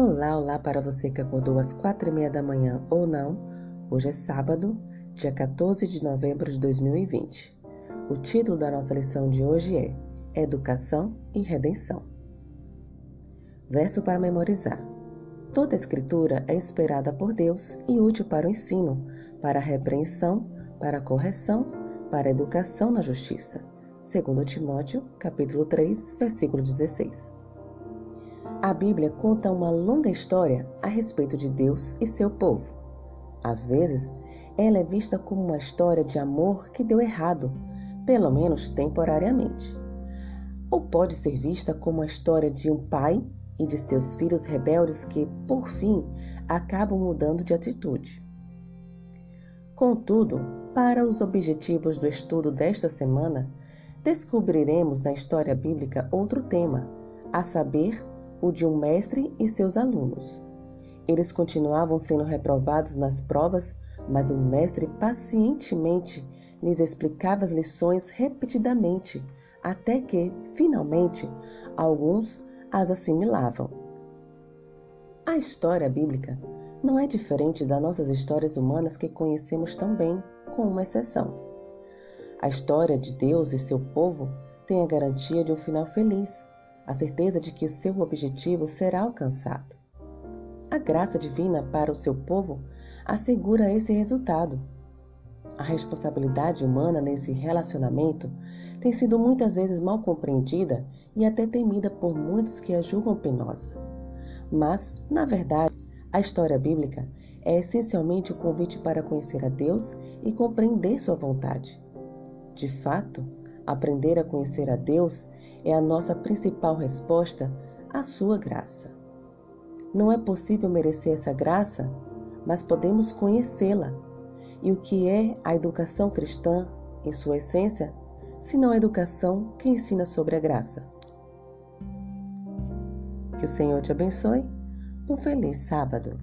Olá, olá para você que acordou às quatro e meia da manhã ou não. Hoje é sábado, dia 14 de novembro de 2020. O título da nossa lição de hoje é Educação e Redenção. Verso para memorizar. Toda escritura é inspirada por Deus e útil para o ensino, para a repreensão, para a correção, para a educação na justiça. Segundo Timóteo, capítulo 3, versículo 16. A Bíblia conta uma longa história a respeito de Deus e seu povo. Às vezes, ela é vista como uma história de amor que deu errado, pelo menos temporariamente. Ou pode ser vista como a história de um pai e de seus filhos rebeldes que, por fim, acabam mudando de atitude. Contudo, para os objetivos do estudo desta semana, descobriremos na história bíblica outro tema, a saber, o de um mestre e seus alunos. Eles continuavam sendo reprovados nas provas, mas o mestre pacientemente lhes explicava as lições repetidamente, até que, finalmente, alguns as assimilavam. A história bíblica não é diferente das nossas histórias humanas que conhecemos tão bem, com uma exceção. A história de Deus e seu povo tem a garantia de um final feliz, a certeza de que o seu objetivo será alcançado. A graça divina para o seu povo assegura esse resultado. A responsabilidade humana nesse relacionamento tem sido muitas vezes mal compreendida e até temida por muitos que a julgam penosa. Mas, na verdade, a história bíblica é essencialmente o convite para conhecer a Deus e compreender sua vontade. De fato, aprender a conhecer a Deus é a nossa principal resposta à sua graça. Não é possível merecer essa graça, mas podemos conhecê-la. E o que é a educação cristã, em sua essência, se não a educação que ensina sobre a graça? Que o Senhor te abençoe. Um feliz sábado.